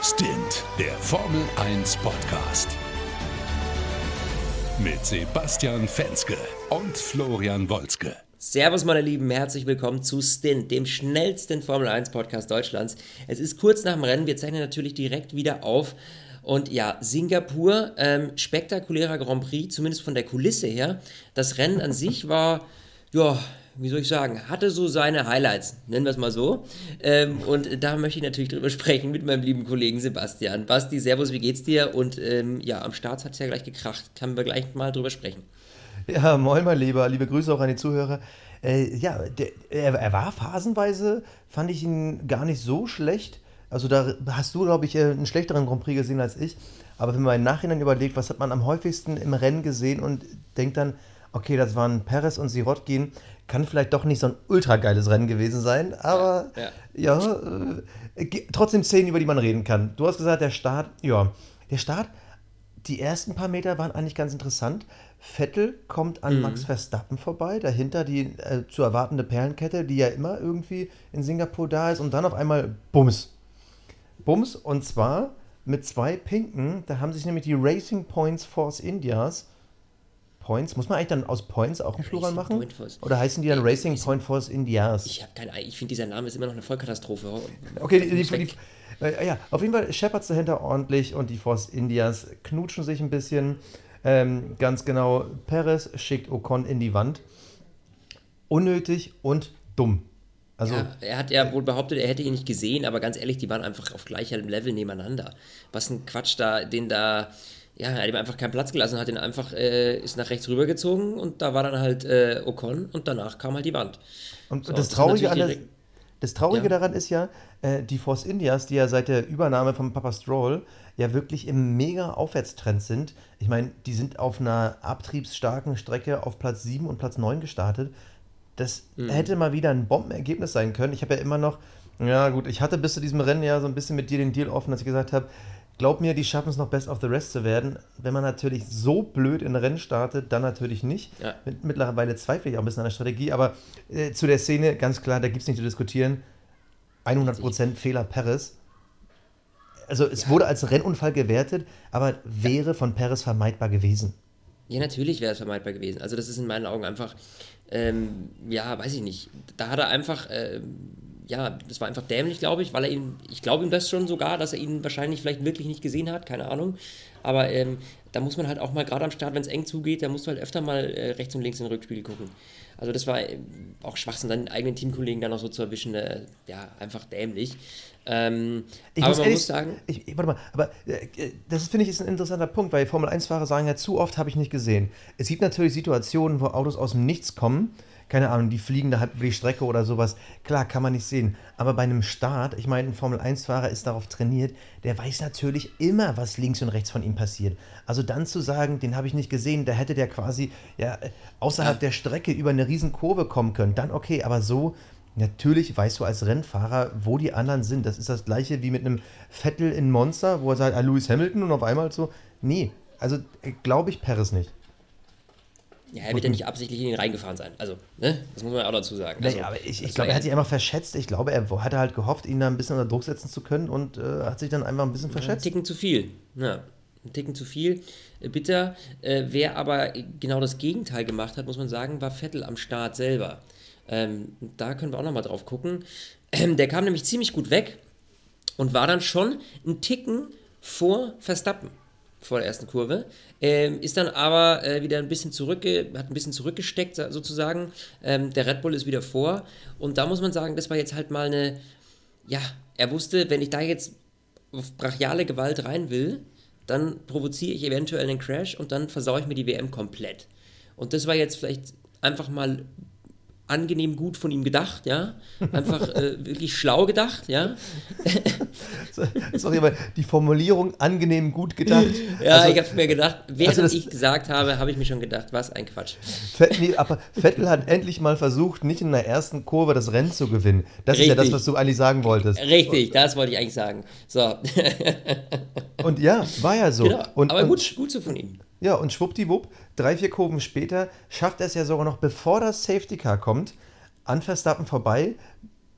Stint, der Formel 1 Podcast. Mit Sebastian Fenske und Florian Wolzke. Servus, meine Lieben, herzlich willkommen zu Stint, dem schnellsten Formel 1 Podcast Deutschlands. Es ist kurz nach dem Rennen, wir zeichnen natürlich direkt wieder auf. Und ja, Singapur, ähm, spektakulärer Grand Prix, zumindest von der Kulisse her. Das Rennen an sich war, ja, wie soll ich sagen, hatte so seine Highlights, nennen wir es mal so. Ähm, und da möchte ich natürlich drüber sprechen mit meinem lieben Kollegen Sebastian. Basti, Servus, wie geht's dir? Und ähm, ja, am Start hat es ja gleich gekracht. Können wir gleich mal drüber sprechen. Ja, moin, mein Lieber. Liebe Grüße auch an die Zuhörer. Äh, ja, der, er, war phasenweise, fand ich ihn gar nicht so schlecht. Also da hast du, glaube ich, äh, einen schlechteren Grand Prix gesehen als ich. Aber wenn man im Nachhinein überlegt, was hat man am häufigsten im Rennen gesehen und denkt dann, okay, das waren Perez und Sirotkin, kann vielleicht doch nicht so ein ultra geiles Rennen gewesen sein, aber ja, ja. ja äh, trotzdem Szenen, über die man reden kann. Du hast gesagt, der Start, ja, der Start, die ersten paar Meter waren eigentlich ganz interessant. Vettel kommt an mhm. Max Verstappen vorbei, dahinter die äh, zu erwartende Perlenkette, die ja immer irgendwie in Singapur da ist und dann auf einmal Bums. Bums und zwar mit zwei Pinken, da haben sich nämlich die Racing Points Force Indias Points. Muss man eigentlich dann aus Points auch ein Plural machen? Oder heißen die dann Racing ich, Point Force Indias? Ich habe keine Ich finde, dieser Name ist immer noch eine Vollkatastrophe. Okay, die, die, die, ja, auf jeden Fall Shepards dahinter ordentlich und die Force Indias knutschen sich ein bisschen. Ähm, ganz genau, Perez schickt Ocon in die Wand. Unnötig und dumm. Also, ja, er hat ja wohl behauptet, er hätte ihn nicht gesehen, aber ganz ehrlich, die waren einfach auf gleichem Level nebeneinander. Was ein Quatsch da, den da ja, er hat ihm einfach keinen Platz gelassen, hat ihn einfach, äh, ist nach rechts rübergezogen und da war dann halt äh, Ocon und danach kam halt die Wand. Und so, das, Traurige an der, das Traurige ja. daran ist ja, äh, die Force Indias, die ja seit der Übernahme von Papa Stroll ja wirklich im mega Aufwärtstrend sind. Ich meine, die sind auf einer abtriebsstarken Strecke auf Platz 7 und Platz 9 gestartet. Das mhm. hätte mal wieder ein Bombenergebnis sein können. Ich habe ja immer noch, ja gut, ich hatte bis zu diesem Rennen ja so ein bisschen mit dir den Deal offen, dass ich gesagt habe, Glaub mir, die schaffen es noch Best of the Rest zu werden. Wenn man natürlich so blöd in Rennen startet, dann natürlich nicht. Ja. Mittlerweile zweifle ich auch ein bisschen an der Strategie, aber äh, zu der Szene ganz klar, da gibt es nicht zu diskutieren. 100% Fehler Perez. Also es ja. wurde als Rennunfall gewertet, aber wäre von Perez vermeidbar gewesen. Ja, natürlich wäre es vermeidbar gewesen. Also das ist in meinen Augen einfach, ähm, ja, weiß ich nicht. Da hat er einfach... Ähm, ja, das war einfach dämlich, glaube ich, weil er ihn, ich glaube ihm das schon sogar, dass er ihn wahrscheinlich vielleicht wirklich nicht gesehen hat, keine Ahnung. Aber ähm, da muss man halt auch mal, gerade am Start, wenn es eng zugeht, da musst du halt öfter mal äh, rechts und links in den Rückspiegel gucken. Also das war äh, auch Schwachsinn, seinen eigenen Teamkollegen dann noch so zu erwischen, äh, ja, einfach dämlich. Ähm, ich aber muss man ehrlich, muss sagen. Ich, warte mal, aber äh, das finde ich ist ein interessanter Punkt, weil Formel-1-Fahrer sagen ja, zu oft habe ich nicht gesehen. Es gibt natürlich Situationen, wo Autos aus dem Nichts kommen keine Ahnung, die fliegen da halt über die Strecke oder sowas. Klar, kann man nicht sehen. Aber bei einem Start, ich meine, ein Formel-1-Fahrer ist darauf trainiert, der weiß natürlich immer, was links und rechts von ihm passiert. Also dann zu sagen, den habe ich nicht gesehen, da hätte der quasi ja, außerhalb der Strecke über eine riesen Kurve kommen können, dann okay, aber so. Natürlich weißt du als Rennfahrer, wo die anderen sind. Das ist das gleiche wie mit einem Vettel in Monster, wo er sagt, ah, Lewis Hamilton und auf einmal so. Nee, also äh, glaube ich Paris nicht. Ja, er wird ja nicht absichtlich in ihn reingefahren sein. Also, ne? Das muss man auch dazu sagen. Also, aber ich, ich glaube, er hat sich einfach verschätzt. Ich glaube, er hatte halt gehofft, ihn da ein bisschen unter Druck setzen zu können und äh, hat sich dann einfach ein bisschen verschätzt. Ja, ein Ticken zu viel. Ja, ein Ticken zu viel. Äh, bitter. Äh, wer aber genau das Gegenteil gemacht hat, muss man sagen, war Vettel am Start selber. Ähm, da können wir auch nochmal drauf gucken. Ähm, der kam nämlich ziemlich gut weg und war dann schon ein Ticken vor Verstappen vor der ersten Kurve. Ähm, ist dann aber äh, wieder ein bisschen zurückge hat ein bisschen zurückgesteckt sozusagen. Ähm, der Red Bull ist wieder vor. Und da muss man sagen, das war jetzt halt mal eine, ja, er wusste, wenn ich da jetzt auf brachiale Gewalt rein will, dann provoziere ich eventuell einen Crash und dann versaue ich mir die WM komplett. Und das war jetzt vielleicht einfach mal angenehm gut von ihm gedacht, ja. Einfach äh, wirklich schlau gedacht, ja. Sorry, aber die Formulierung angenehm gut gedacht. Ja, also, ich habe mir gedacht, während also ich gesagt habe, habe ich mir schon gedacht, was ein Quatsch. Vettel, nee, aber Vettel hat endlich mal versucht, nicht in der ersten Kurve das Rennen zu gewinnen. Das Richtig. ist ja das, was du eigentlich sagen wolltest. Richtig, das wollte ich eigentlich sagen. So. Und ja, war ja so. Genau, und, aber gut, gut so von ihm. Ja, und schwuppdiwupp, drei, vier Kurven später schafft er es ja sogar noch, bevor das Safety Car kommt, an Verstappen vorbei,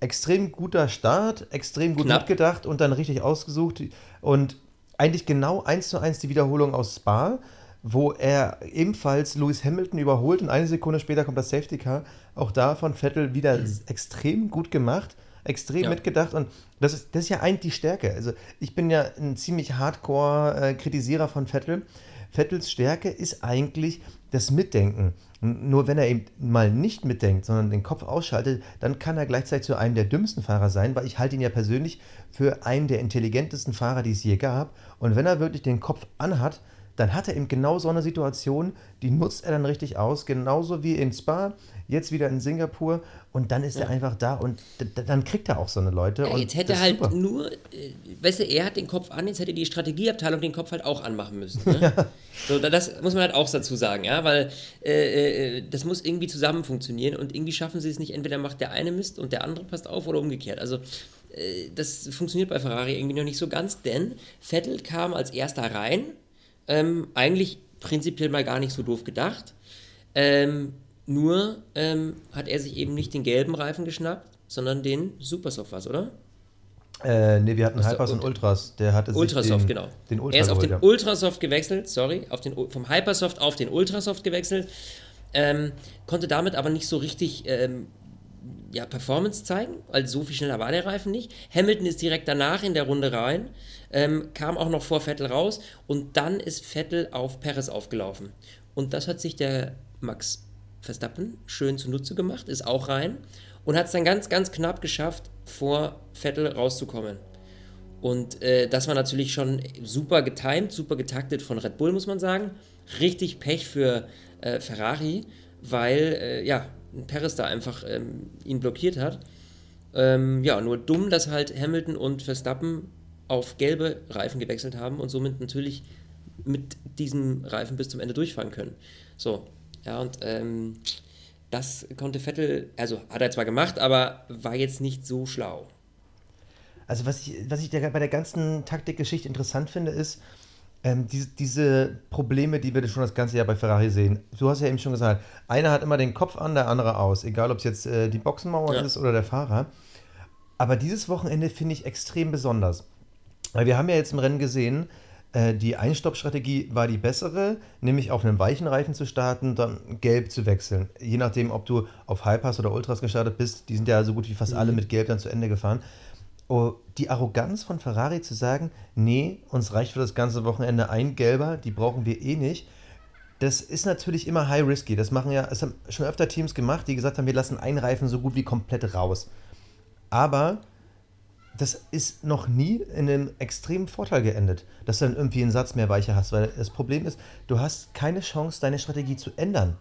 extrem guter Start, extrem gut Knapp. mitgedacht und dann richtig ausgesucht und eigentlich genau eins zu eins die Wiederholung aus Spa, wo er ebenfalls Lewis Hamilton überholt und eine Sekunde später kommt das Safety Car. Auch da von Vettel wieder extrem gut gemacht, extrem Ja. mitgedacht und das ist, das ist ja eigentlich die Stärke. Also ich bin ja ein ziemlich Hardcore-Kritisierer von Vettel. Vettels Stärke ist eigentlich das Mitdenken. Nur wenn er eben mal nicht mitdenkt, sondern den Kopf ausschaltet, dann kann er gleichzeitig zu einem der dümmsten Fahrer sein, weil ich halte ihn ja persönlich für einen der intelligentesten Fahrer, die es je gab. Und wenn er wirklich den Kopf anhat, dann hat er eben genau so eine Situation, die nutzt er dann richtig aus, genauso wie in Spa, jetzt wieder in Singapur und dann ist er einfach da und dann kriegt er auch so eine Leute. Ja, jetzt hätte er halt super. nur, äh, weißt du, er hat den Kopf an, jetzt hätte die Strategieabteilung den Kopf halt auch anmachen müssen. Ne? So, da- das muss man halt auch dazu sagen, ja, weil äh, äh, das muss irgendwie zusammen funktionieren und irgendwie schaffen sie es nicht, entweder macht der eine Mist und der andere passt auf oder umgekehrt. Also äh, das funktioniert bei Ferrari irgendwie noch nicht so ganz, denn Vettel kam als erster rein, ähm, eigentlich prinzipiell mal gar nicht so doof gedacht. Ähm, nur ähm, hat er sich eben nicht den gelben Reifen geschnappt, sondern den Supersoft was, oder? Äh, nee, wir hatten Hypers und Ultras. Der hatte sich Ultrasoft, den, genau. Den Ultra er ist auf den ja. Ultrasoft gewechselt, sorry, auf den, vom Hypersoft auf den Ultrasoft gewechselt. Ähm, konnte damit aber nicht so richtig ähm, ja, Performance zeigen, weil so viel schneller war der Reifen nicht. Hamilton ist direkt danach in der Runde rein, ähm, kam auch noch vor Vettel raus und dann ist Vettel auf Perez aufgelaufen. Und das hat sich der Max Verstappen schön zunutze gemacht, ist auch rein und hat es dann ganz, ganz knapp geschafft, vor Vettel rauszukommen. Und äh, das war natürlich schon super getimed, super getaktet von Red Bull, muss man sagen. Richtig Pech für äh, Ferrari, weil äh, ja, Perez da einfach ähm, ihn blockiert hat. Ähm, ja, nur dumm, dass halt Hamilton und Verstappen auf gelbe Reifen gewechselt haben und somit natürlich mit diesem Reifen bis zum Ende durchfahren können. So, ja, und ähm, das konnte Vettel, also hat er zwar gemacht, aber war jetzt nicht so schlau. Also was ich, was ich bei der ganzen Taktikgeschichte interessant finde, ist ähm, diese, diese Probleme, die wir schon das ganze Jahr bei Ferrari sehen. Du hast ja eben schon gesagt, einer hat immer den Kopf an, der andere aus. Egal, ob es jetzt äh, die Boxenmauer Ja. ist oder der Fahrer. Aber dieses Wochenende finde ich extrem besonders. Weil wir haben ja jetzt im Rennen gesehen, äh, die Einstoppstrategie war die bessere, nämlich auf einem weichen Reifen zu starten, dann gelb zu wechseln. Je nachdem, ob du auf Highpass oder Ultras gestartet bist, die sind ja so gut wie fast alle mit gelb dann zu Ende gefahren. Oh, die Arroganz von Ferrari zu sagen, nee, uns reicht für das ganze Wochenende ein gelber, die brauchen wir eh nicht. Das ist natürlich immer high risky. Das machen ja, es haben schon öfter Teams gemacht, die gesagt haben, wir lassen einen Reifen so gut wie komplett raus. Aber das ist noch nie in einem extremen Vorteil geendet, dass du dann irgendwie einen Satz mehr Weiche hast. Weil das Problem ist, du hast keine Chance, deine Strategie zu ändern.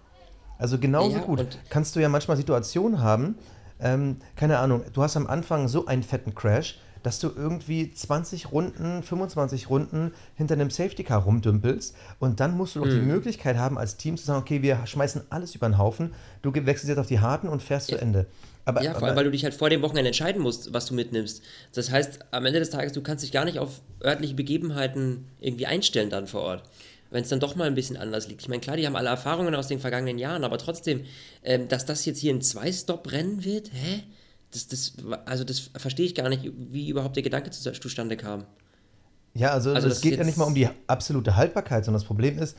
Also genauso Ja, gut kannst du ja manchmal Situationen haben, ähm, keine Ahnung, du hast am Anfang so einen fetten Crash, dass du irgendwie 20 Runden, 25 Runden hinter einem Safety Car rumdümpelst und dann musst du doch Mhm. die Möglichkeit haben, als Team zu sagen, okay, wir schmeißen alles über den Haufen, du wechselst jetzt auf die harten und fährst zu Ende. Aber, Ja, vor allem, weil du dich halt vor dem Wochenende entscheiden musst, was du mitnimmst. Das heißt, am Ende des Tages, du kannst dich gar nicht auf örtliche Begebenheiten irgendwie einstellen dann vor Ort. Wenn es dann doch mal ein bisschen anders liegt. Ich meine, klar, die haben alle Erfahrungen aus den vergangenen Jahren, aber trotzdem, ähm, dass das jetzt hier ein Zwei-Stop-Rennen wird, hä? Das, das, also das verstehe ich gar nicht, wie überhaupt der Gedanke zu- zustande kam. Ja, also, Also es das geht ja nicht mal um die absolute Haltbarkeit, sondern das Problem ist,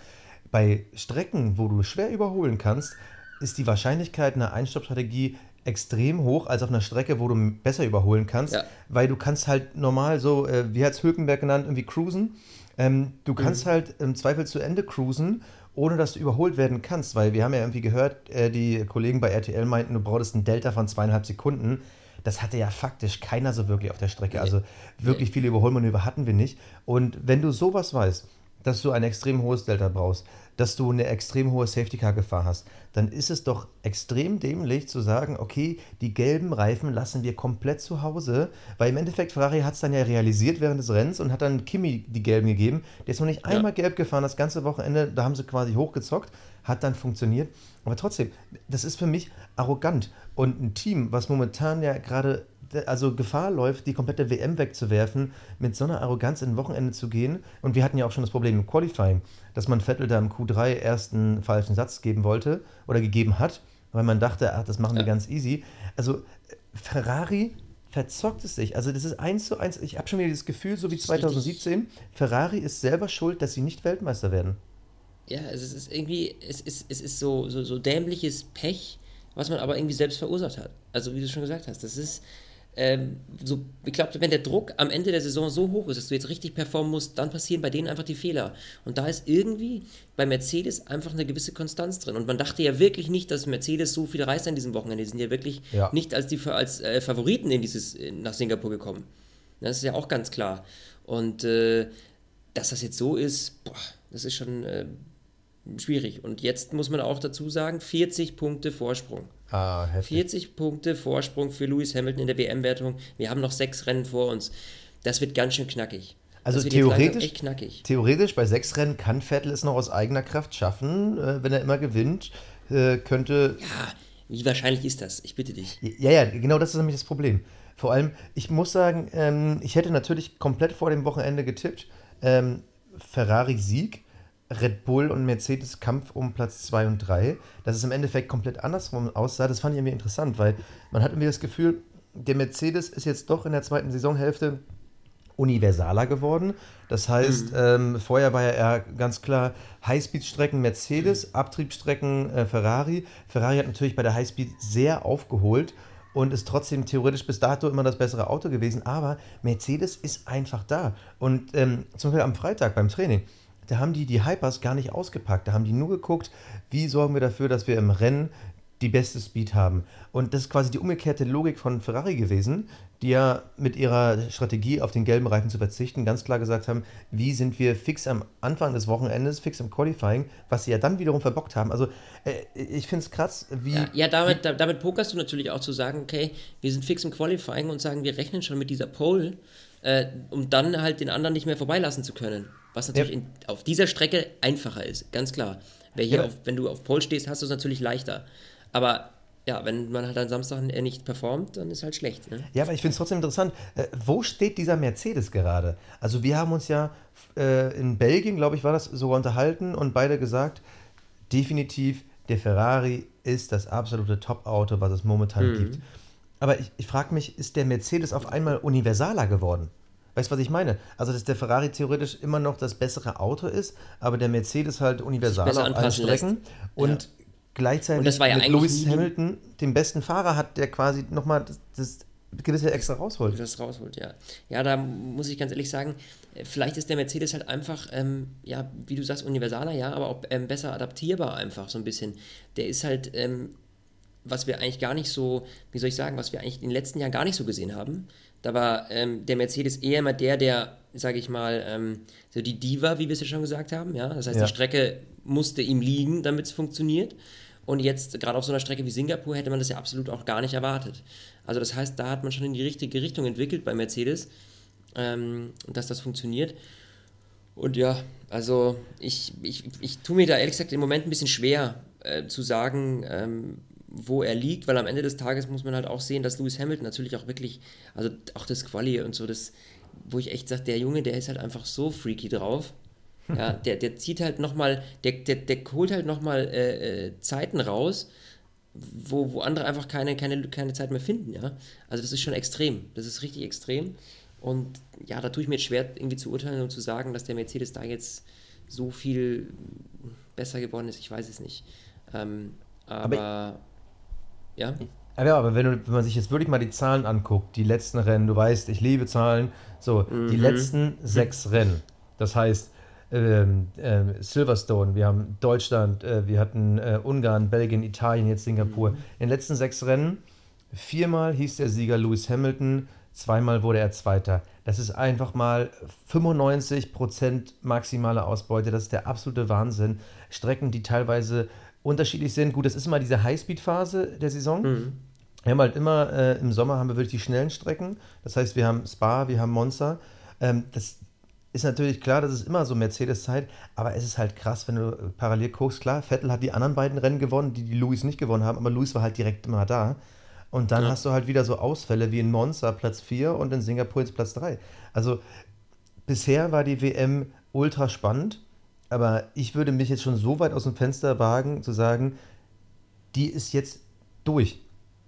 bei Strecken, wo du schwer überholen kannst, ist die Wahrscheinlichkeit einer Einstoppstrategie extrem hoch als auf einer Strecke, wo du besser überholen kannst, Ja. weil du kannst halt normal so, äh, wie hat es Hülkenberg genannt, irgendwie cruisen. Ähm, du kannst halt im Zweifel zu Ende cruisen, ohne dass du überholt werden kannst, weil wir haben ja irgendwie gehört, äh, die Kollegen bei RTL meinten, du brauchst einen Delta von zweieinhalb Sekunden. Das hatte ja faktisch keiner so wirklich auf der Strecke. Also wirklich viele Überholmanöver hatten wir nicht. Und wenn du sowas weißt, dass du ein extrem hohes Delta brauchst, dass du eine extrem hohe Safety-Car-Gefahr hast, dann ist es doch extrem dämlich zu sagen, okay, die gelben Reifen lassen wir komplett zu Hause, weil im Endeffekt Ferrari hat es dann ja realisiert während des Rennens und hat dann Kimi die gelben gegeben. Der ist noch nicht einmal gelb gefahren das ganze Wochenende, da haben sie quasi hochgezockt, hat dann funktioniert. Aber trotzdem, das ist für mich arrogant. Und ein Team, was momentan ja gerade also Gefahr läuft, die komplette WM wegzuwerfen, mit so einer Arroganz in ein Wochenende zu gehen. Und wir hatten ja auch schon das Problem im Qualifying, dass man Vettel da im Q3 erst einen falschen Satz geben wollte oder gegeben hat, weil man dachte, ach, das machen wir Ja. ganz easy. Also Ferrari verzockt es sich. Also das ist eins zu eins. Ich habe schon wieder das Gefühl, so wie 2017, Ferrari ist selber schuld, dass sie nicht Weltmeister werden. Ja, es ist irgendwie, es ist, es ist so, so, so dämliches Pech, was man aber irgendwie selbst verursacht hat. Also wie du schon gesagt hast, das ist, ähm, so, ich glaube, wenn der Druck am Ende der Saison so hoch ist, dass du jetzt richtig performen musst, dann passieren bei denen einfach die Fehler. Und da ist irgendwie bei Mercedes einfach eine gewisse Konstanz drin. Und man dachte ja wirklich nicht, dass Mercedes so viel reißt an diesem Wochenende. Die sind ja wirklich Ja. nicht als, die, als äh, Favoriten in dieses, nach Singapur gekommen. Das ist ja auch ganz klar. Und äh, dass das jetzt so ist, boah, das ist schon äh, schwierig. Und jetzt muss man auch dazu sagen, 40 Punkte Vorsprung. Ah, heftig. 40 Punkte Vorsprung für Lewis Hamilton in der WM-Wertung. Wir haben noch sechs Rennen vor uns. Das wird ganz schön knackig. Also theoretisch- echt knackig. Theoretisch bei sechs Rennen kann Vettel es noch aus eigener Kraft schaffen, äh, wenn er immer gewinnt, äh, könnte. Ja, wie wahrscheinlich ist das? Ich bitte dich. Ja, ja, genau das ist nämlich das Problem. Vor allem, ich muss sagen, ähm, ich hätte natürlich komplett vor dem Wochenende getippt. Ähm, Ferrari Sieg, Red Bull und Mercedes Kampf um Platz 2 und 3. Dass es im Endeffekt komplett andersrum aussah, das fand ich irgendwie interessant, weil man hat irgendwie das Gefühl, der Mercedes ist jetzt doch in der zweiten Saisonhälfte universaler geworden. Das heißt, ähm, vorher war ja eher ganz klar Highspeed-Strecken Mercedes, Abtriebsstrecken äh, Ferrari. Ferrari hat natürlich bei der Highspeed sehr aufgeholt und ist trotzdem theoretisch bis dato immer das bessere Auto gewesen. Aber Mercedes ist einfach da. Und ähm, zum Beispiel am Freitag beim Training, da haben die die Hypers gar nicht ausgepackt. Da haben die nur geguckt, wie sorgen wir dafür, dass wir im Rennen die beste Speed haben. Und das ist quasi die umgekehrte Logik von Ferrari gewesen, die ja mit ihrer Strategie auf den gelben Reifen zu verzichten ganz klar gesagt haben, wie sind wir fix am Anfang des Wochenendes, fix im Qualifying, was sie ja dann wiederum verbockt haben. Also äh, ich finde es krass, wie... Ja, ja damit, da, damit pokerst du natürlich auch zu sagen, okay, wir sind fix im Qualifying und sagen, wir rechnen schon mit dieser Pole, äh, um dann halt den anderen nicht mehr vorbeilassen zu können. Was natürlich Ja. in, auf dieser Strecke einfacher ist, ganz klar. Wer hier Ja. auf, wenn du auf Pole stehst, hast du es natürlich leichter. Aber ja, wenn man halt am Samstag äh, nicht performt, dann ist halt schlecht. Ne? Ja, aber ich finde es trotzdem interessant. Äh, wo steht dieser Mercedes gerade? Also wir haben uns ja äh, in Belgien, glaube ich, war das sogar unterhalten und beide gesagt, definitiv der Ferrari ist das absolute Top-Auto, was es momentan gibt. Aber ich, ich frage mich, ist der Mercedes auf einmal universaler geworden? Weißt du, was ich meine? Also, dass der Ferrari theoretisch immer noch das bessere Auto ist, aber der Mercedes halt universaler besser auf allen anpassen lässt. Strecken und gleichzeitig Und das war ja mit Lewis Hamilton, dem besten Fahrer hat, der quasi nochmal das, das gewisse extra rausholt. das rausholt, ja. Ja, da muss ich ganz ehrlich sagen, vielleicht ist der Mercedes halt einfach, ähm, ja, wie du sagst, universaler, ja, aber auch ähm, besser adaptierbar einfach so ein bisschen. Der ist halt, ähm, was wir eigentlich gar nicht so, wie soll ich sagen, was wir eigentlich in den letzten Jahren gar nicht so gesehen haben. Da war ähm, der Mercedes eher immer der, der, sage ich mal, ähm, so die Diva, wie wir es ja schon gesagt haben, ja. Das heißt, Ja. die Strecke musste ihm liegen, damit es funktioniert. Und jetzt, gerade auf so einer Strecke wie Singapur, hätte man das ja absolut auch gar nicht erwartet. Also das heißt, da hat man schon in die richtige Richtung entwickelt bei Mercedes, ähm, dass das funktioniert. Und ja, also ich, ich, ich tue mir da ehrlich gesagt im Moment ein bisschen schwer äh, zu sagen, ähm, wo er liegt, weil am Ende des Tages muss man halt auch sehen, dass Lewis Hamilton natürlich auch wirklich, also auch das Quali und so, das, wo ich echt sage, der Junge, der ist halt einfach so freaky drauf. Ja, der, der zieht halt nochmal, der, der, der holt halt nochmal äh, äh, Zeiten raus, wo, wo andere einfach keine, keine, keine Zeit mehr finden, ja. Also das ist schon extrem. Das ist richtig extrem. Und ja, da tue ich mir jetzt schwer, irgendwie zu urteilen und zu sagen, dass der Mercedes da jetzt so viel besser geworden ist. Ich weiß es nicht. Ähm, aber, Aber ja, aber wenn, du, wenn man sich jetzt wirklich mal die Zahlen anguckt, die letzten Rennen, du weißt, ich liebe Zahlen, so, die letzten sechs Rennen, das heißt, ähm, ähm, Silverstone, wir haben Deutschland, äh, wir hatten äh, Ungarn, Belgien, Italien, jetzt Singapur. In den letzten sechs Rennen, viermal hieß der Sieger Lewis Hamilton, zweimal wurde er Zweiter. Das ist einfach mal 95% maximale Ausbeute, das ist der absolute Wahnsinn. Strecken, die teilweise unterschiedlich sind. Gut, das ist immer diese Highspeed-Phase der Saison. Wir haben halt immer, äh, im Sommer haben wir wirklich die schnellen Strecken. Das heißt, wir haben Spa, wir haben Monza. Ähm, das ist natürlich klar, das ist immer so Mercedes-Zeit, aber es ist halt krass, wenn du äh, parallel guckst. Klar, Vettel hat die anderen beiden Rennen gewonnen, die die Lewis nicht gewonnen haben, aber Lewis war halt direkt immer da. Und dann hast du halt wieder so Ausfälle wie in Monza Platz 4 und in Singapur jetzt Platz 3. Also bisher war die WM ultra spannend, aber ich würde mich jetzt schon so weit aus dem Fenster wagen, zu sagen, die ist jetzt durch.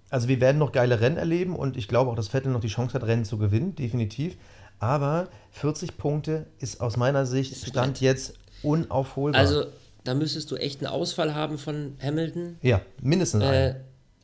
also wir werden noch geile Rennen erleben und ich glaube auch, dass Vettel noch die Chance hat, Rennen zu gewinnen, definitiv. Aber 40 Punkte ist aus meiner Sicht Stand jetzt unaufholbar. Also da müsstest du echt einen Ausfall haben von Hamilton. ja, mindestens Äh,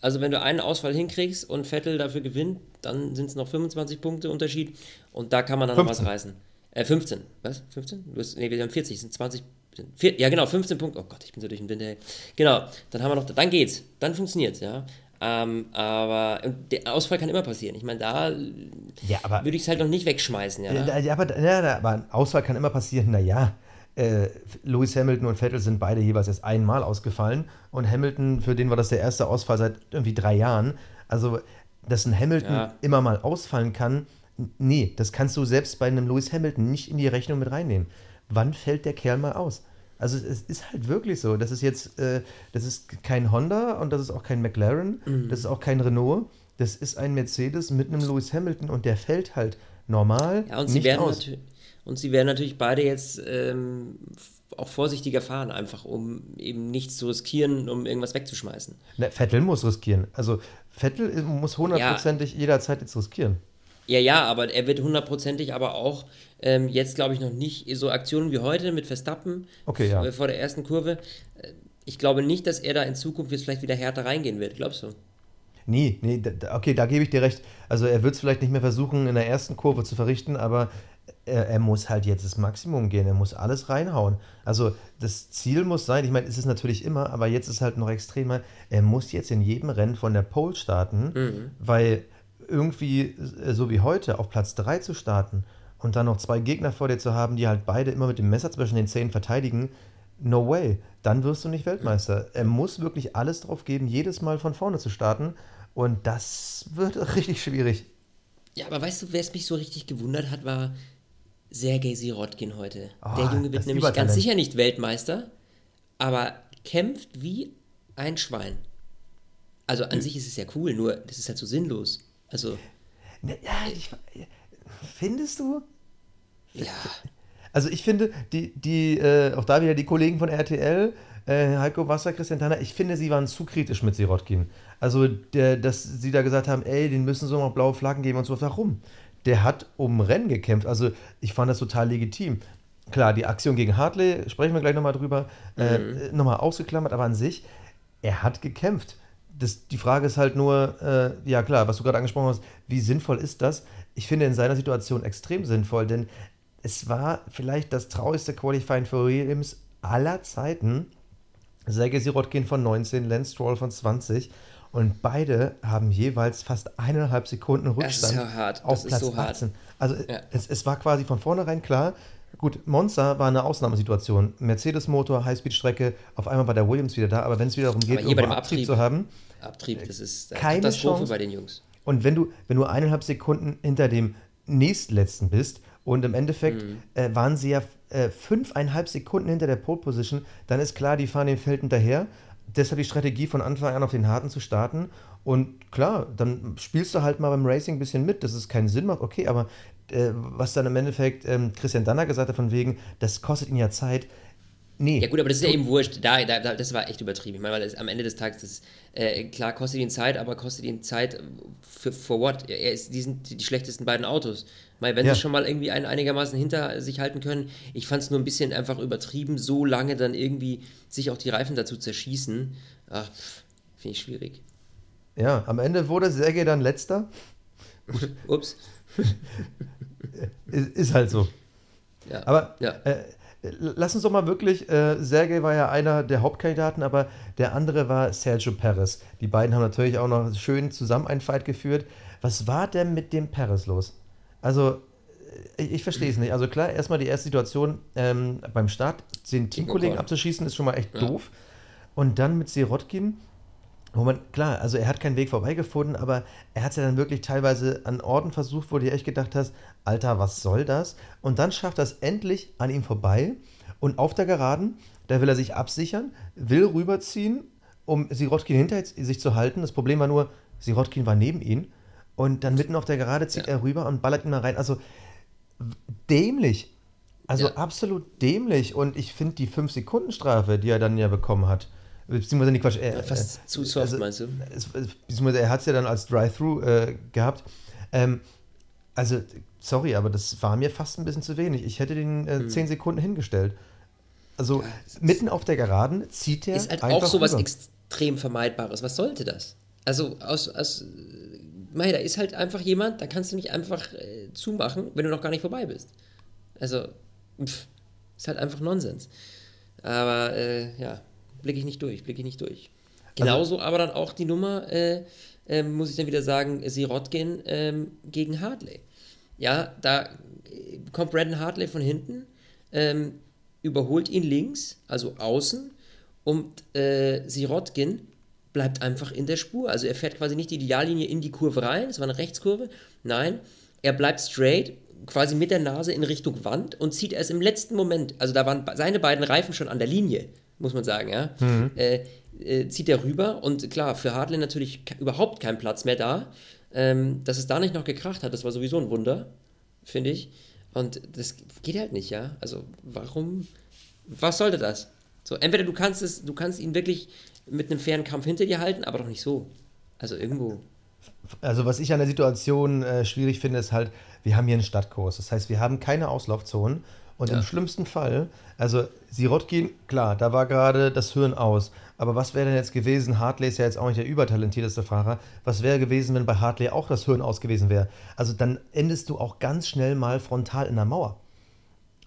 also wenn du einen Ausfall hinkriegst und Vettel dafür gewinnt, dann sind es noch 25 Punkte Unterschied und da kann man dann noch was 15. reißen. Äh, 15. Was? 15? Du hast, nee, wir haben 40, sind 20. sind Vier, ja, genau, 15 Punkte. Oh Gott, ich bin so durch den Wind, ey. Genau, dann haben wir noch, dann geht's, dann funktioniert's, ja. Ähm, aber der Ausfall kann immer passieren. Ich meine, da Ja, würde ich es halt noch nicht wegschmeißen, ja. Ja, aber, ja, aber ein Ausfall kann immer passieren. Naja, äh, Lewis Hamilton und Vettel sind beide jeweils erst einmal ausgefallen. Und Hamilton, für den war das der erste Ausfall seit irgendwie drei Jahren. Also, dass ein Hamilton Ja. immer mal ausfallen kann, nee, das kannst du selbst bei einem Lewis Hamilton nicht in die Rechnung mit reinnehmen. Wann fällt der Kerl mal aus? Also es ist halt wirklich so. Das ist jetzt, äh, das ist kein Honda und das ist auch kein McLaren, Mhm. das ist auch kein Renault. Das ist ein Mercedes mit einem Lewis Hamilton und der fällt halt normal Ja, und sie, werden aus. und sie werden natürlich beide jetzt ähm, auch vorsichtiger fahren, einfach um eben nichts zu riskieren, um irgendwas wegzuschmeißen. Ne, Vettel muss riskieren. Also Vettel muss hundertprozentig jederzeit jetzt riskieren. Ja, ja, aber er wird hundertprozentig aber auch ähm, jetzt, glaube ich, noch nicht so Aktionen wie heute mit Verstappen Okay, ja. äh, vor der ersten Kurve. Äh, Ich glaube nicht, dass er da in Zukunft jetzt vielleicht wieder härter reingehen wird, glaubst du? Nee, nee, da- okay, da gebe ich dir recht. Also er wird es vielleicht nicht mehr versuchen, in der ersten Kurve zu verrichten, aber er, er muss halt jetzt das Maximum gehen. Er muss alles reinhauen. Also das Ziel muss sein, ich meine, es ist natürlich immer, aber jetzt ist halt noch extremer, er muss jetzt in jedem Rennen von der Pole starten, weil irgendwie, äh, so wie heute, auf Platz 3 zu starten und dann noch zwei Gegner vor dir zu haben, die halt beide immer mit dem Messer zwischen den Zähnen verteidigen, no way. Dann wirst du nicht Weltmeister. Er muss wirklich alles drauf geben, jedes Mal von vorne zu starten. Und das wird richtig schwierig. Ja, aber weißt du, wer es mich so richtig gewundert hat, war Sergei Sirotkin heute. Ah, der Junge wird nämlich ganz sicher nicht Weltmeister, aber kämpft wie ein Schwein. Also an sich ist es ja cool, nur das ist halt so sinnlos. Also, Ne, Ja, ich, findest du? ja. Also ich finde, die, die, äh, auch da wieder die Kollegen von RTL, äh, Heiko Wasser, Christian Tanner, ich finde, sie waren zu kritisch mit Sirotkin. Also, der, dass sie da gesagt haben, ey, den müssen so noch blaue Flaggen geben und so. Warum? Der hat um Rennen gekämpft. Also, ich fand das total legitim. Klar, die Aktion gegen Hartley, sprechen wir gleich nochmal drüber, äh, nochmal ausgeklammert, aber an sich, er hat gekämpft. Das, die Frage ist halt nur, äh, ja klar, was du gerade angesprochen hast, wie sinnvoll ist das? Ich finde in seiner Situation extrem sinnvoll, denn es war vielleicht das traurigste Qualifying für Williams aller Zeiten. Sergei Sirotkin von 19, Lance Stroll von 20 und beide haben jeweils fast eineinhalb Sekunden Das ist Rückstand ja hart, auf das ist Platz so hart. 18. Also Ja. es, es war quasi von vornherein klar, gut, Monza war eine Ausnahmesituation. Mercedes-Motor, Highspeed-Strecke, auf einmal war der Williams wieder da, aber wenn es wieder darum geht, dem Abtrieb Abtrieb- zu haben, Abtrieb, das ist eine Keine Katastrophe Chance. bei den Jungs. und wenn du, wenn du eineinhalb Sekunden hinter dem nächstletzten bist und im Endeffekt Mhm. äh, waren sie ja äh, fünfeinhalb Sekunden hinter der Pole Position, dann ist klar, die fahren dem Feld hinterher. Deshalb die Strategie von Anfang an auf den harten zu starten. Und klar, dann spielst du halt mal beim Racing ein bisschen mit, dass es keinen Sinn macht, okay, aber äh, was dann im Endeffekt ähm, Christian Danner gesagt hat, von wegen, das kostet ihn ja Zeit. Nee. Ja gut, aber das ist ja eben wurscht. Da, da, da, das war echt übertrieben. Ich meine, weil das, am Ende des Tages, das, äh, klar kostet ihn Zeit, aber kostet ihn Zeit für for what? Er ist, die sind die, schlechtesten beiden Autos. Weil wenn Ja. sie schon mal irgendwie ein, einigermaßen hinter sich halten können, ich fand es nur ein bisschen einfach übertrieben, so lange dann irgendwie sich auch die Reifen dazu zerschießen. Ach, finde ich schwierig. Ja, am Ende wurde Sergei dann letzter. Ups. Ist, ist halt so. Ja. Aber ja. äh, lass uns doch mal wirklich, äh, Sergei war ja einer der Hauptkandidaten, aber der andere war Sergio Perez. Die beiden haben natürlich auch noch schön zusammen einen Fight geführt. Was war denn mit dem Perez los? Also, äh, ich, ich verstehe es nicht. Also klar, erstmal die erste Situation ähm, beim Start, den Teamkollegen abzuschießen, ist schon mal echt Ja. doof. Und dann mit Sirotkin, wo man, klar, also er hat keinen Weg vorbeigefunden, aber er hat es ja dann wirklich teilweise an Orten versucht, wo du echt gedacht hast, Alter, was soll das? Und dann schafft er es endlich an ihm vorbei und auf der Geraden, da will er sich absichern, will rüberziehen, um Sirotkin hinter sich zu halten. Das Problem war nur, Sirotkin war neben ihm und dann mitten auf der Gerade zieht Ja. er rüber und ballert ihn mal rein. Also dämlich. Also Ja. absolut dämlich. Und ich finde die 5-Sekunden-Strafe, die er dann ja bekommen hat, beziehungsweise nicht Quatsch. Er, Ja, fast äh, zu soft, meinst du? Es, beziehungsweise er hat es ja dann als Drive-Thru äh, gehabt. Ähm, also, sorry, aber das war mir fast ein bisschen zu wenig. Ich hätte den äh, Hm. 10 Sekunden hingestellt. Also, mitten auf der Geraden zieht der ist halt einfach auch so was extrem Vermeidbares. Was sollte das? Also, aus, aus, mei, da ist halt einfach jemand, da kannst du nicht einfach äh, zumachen, wenn du noch gar nicht vorbei bist. Also, pff, ist halt einfach Nonsens. Aber, äh, ja, blicke ich nicht durch, blicke ich nicht durch. Genauso aber dann auch die Nummer, äh, äh, muss ich dann wieder sagen, Sirotkin ähm, gegen Hartley. Ja, da äh, kommt Brandon Hartley von hinten, ähm, überholt ihn links, also außen, und äh, Sirotkin bleibt einfach in der Spur. Also er fährt quasi nicht die Ideallinie in die Kurve rein, es war eine Rechtskurve, nein, er bleibt straight, quasi mit der Nase in Richtung Wand und zieht erst im letzten Moment, also da waren seine beiden Reifen schon an der Linie, muss man sagen, ja, äh, äh, zieht er rüber und klar, für Hartley natürlich überhaupt kein Platz mehr da. Ähm, dass es da nicht noch gekracht hat, das war sowieso ein Wunder, finde ich. Und das geht halt nicht, ja. Also warum, was sollte das? So, entweder du kannst es, du kannst ihn wirklich mit einem fairen Kampf hinter dir halten, aber doch nicht so. Also irgendwo. Also was ich an der Situation äh, schwierig finde, ist halt, wir haben hier einen Stadtkurs. Das heißt, wir haben keine Auslaufzonen. Und Ja. im schlimmsten Fall, also Sirotkin, klar, da war gerade das Hirn aus. Aber was wäre denn jetzt gewesen? Hartley ist ja jetzt auch nicht der übertalentierteste Fahrer. Was wäre gewesen, wenn bei Hartley auch das Hirn aus gewesen wäre? Also dann endest du auch ganz schnell mal frontal in der Mauer.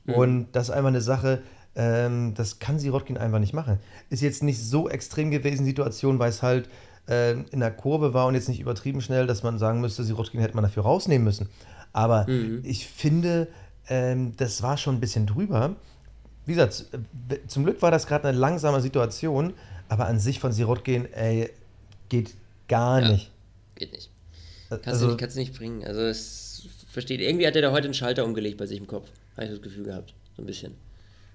Und das ist einfach eine Sache, ähm, das kann Sirotkin einfach nicht machen. Ist jetzt nicht so extrem gewesen, Situation, weil es halt ähm, in der Kurve war und jetzt nicht übertrieben schnell, dass man sagen müsste, Sirotkin hätte man dafür rausnehmen müssen. Aber ich finde, ähm, das war schon ein bisschen drüber. Wie gesagt, zum Glück war das gerade eine langsame Situation, aber an sich von Sirotkin, ey, geht gar Ja. nicht. Geht nicht. Kannst, Also- du nicht, kannst du nicht bringen. Also es versteht. Irgendwie hat er da heute einen Schalter umgelegt bei sich im Kopf. Habe ich das Gefühl gehabt. So ein bisschen.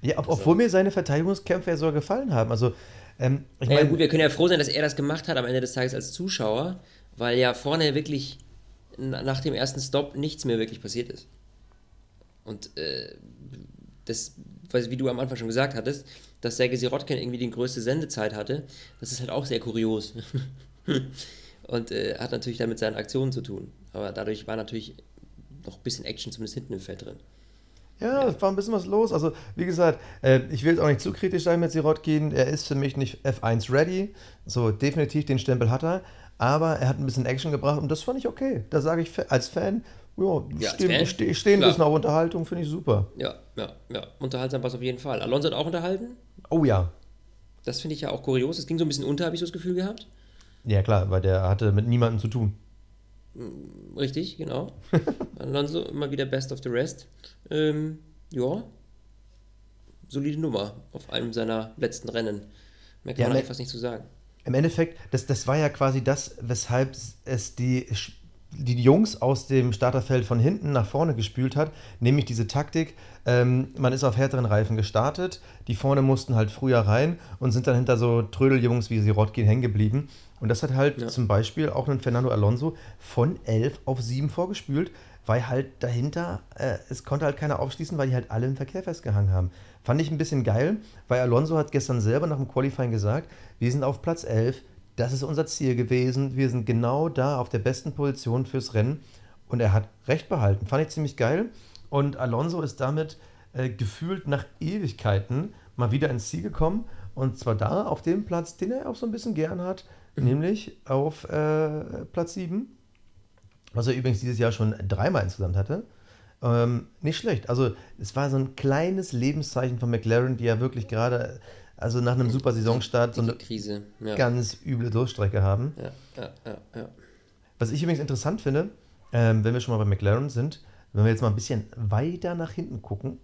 Ja, ob, obwohl mir seine Verteidigungskämpfe ja sogar gefallen haben. Also, ähm, ich Naja, meine, gut, wir können ja froh sein, dass er das gemacht hat am Ende des Tages als Zuschauer, weil ja vorne wirklich na- nach dem ersten Stop nichts mehr wirklich passiert ist. Und äh, das, wie du am Anfang schon gesagt hattest, dass Sergei Sirotkin irgendwie die größte Sendezeit hatte, das ist halt auch sehr kurios. Und äh, hat natürlich dann mit seinen Aktionen zu tun. Aber dadurch war natürlich noch ein bisschen Action zumindest hinten im Feld drin. Ja, es war ein bisschen was los. Also, wie gesagt, äh, ich will jetzt auch nicht zu kritisch sein mit Sirotkin. Er ist für mich nicht F1 ready. So, definitiv den Stempel hat er. Aber er hat ein bisschen Action gebracht und das fand ich okay. Da sage ich als Fan, ja, Ja, als stehe Fan, ich steh, ich steh ein klar. bisschen auf Unterhaltung, finde ich super. Ja, ja, ja. Unterhaltsam war es auf jeden Fall. Alonso hat auch unterhalten. Oh ja. Das finde ich ja auch kurios. Es ging so ein bisschen unter, habe ich so das Gefühl gehabt. Ja, klar, weil der hatte mit niemandem zu tun. Richtig, genau. Alonso immer wieder Best of the Rest. Ähm, ja. Solide Nummer auf einem seiner letzten Rennen. Mehr kann Ja, man fast nicht zu sagen. Im Endeffekt, das, das war ja quasi das, weshalb es die, die Jungs aus dem Starterfeld von hinten nach vorne gespült hat, nämlich diese Taktik, ähm, man ist auf härteren Reifen gestartet, die vorne mussten halt früher rein und sind dann hinter so Trödeljungs wie Sirotkin hängen geblieben. Und das hat halt Ja. zum Beispiel auch einen Fernando Alonso von 11 auf 7 vorgespült, weil halt dahinter, äh, es konnte halt keiner aufschließen, weil die halt alle im Verkehr festgehangen haben. Fand ich ein bisschen geil, weil Alonso hat gestern selber nach dem Qualifying gesagt, wir sind auf Platz 11, das ist unser Ziel gewesen, wir sind genau da auf der besten Position fürs Rennen und er hat recht behalten. Fand ich ziemlich geil und Alonso ist damit äh, gefühlt nach Ewigkeiten mal wieder ins Ziel gekommen und zwar da auf dem Platz, den er auch so ein bisschen gern hat, nämlich auf äh, Platz 7 was er übrigens dieses Jahr schon dreimal insgesamt hatte. Ähm, nicht schlecht. Also es war so ein kleines Lebenszeichen von McLaren, die ja wirklich gerade, also nach einem super Saisonstart, so eine Krise. Ja. ganz üble Durchstrecke haben. Ja, ja. Was ich übrigens interessant finde, ähm, wenn wir schon mal bei McLaren sind, wenn wir jetzt mal ein bisschen weiter nach hinten gucken,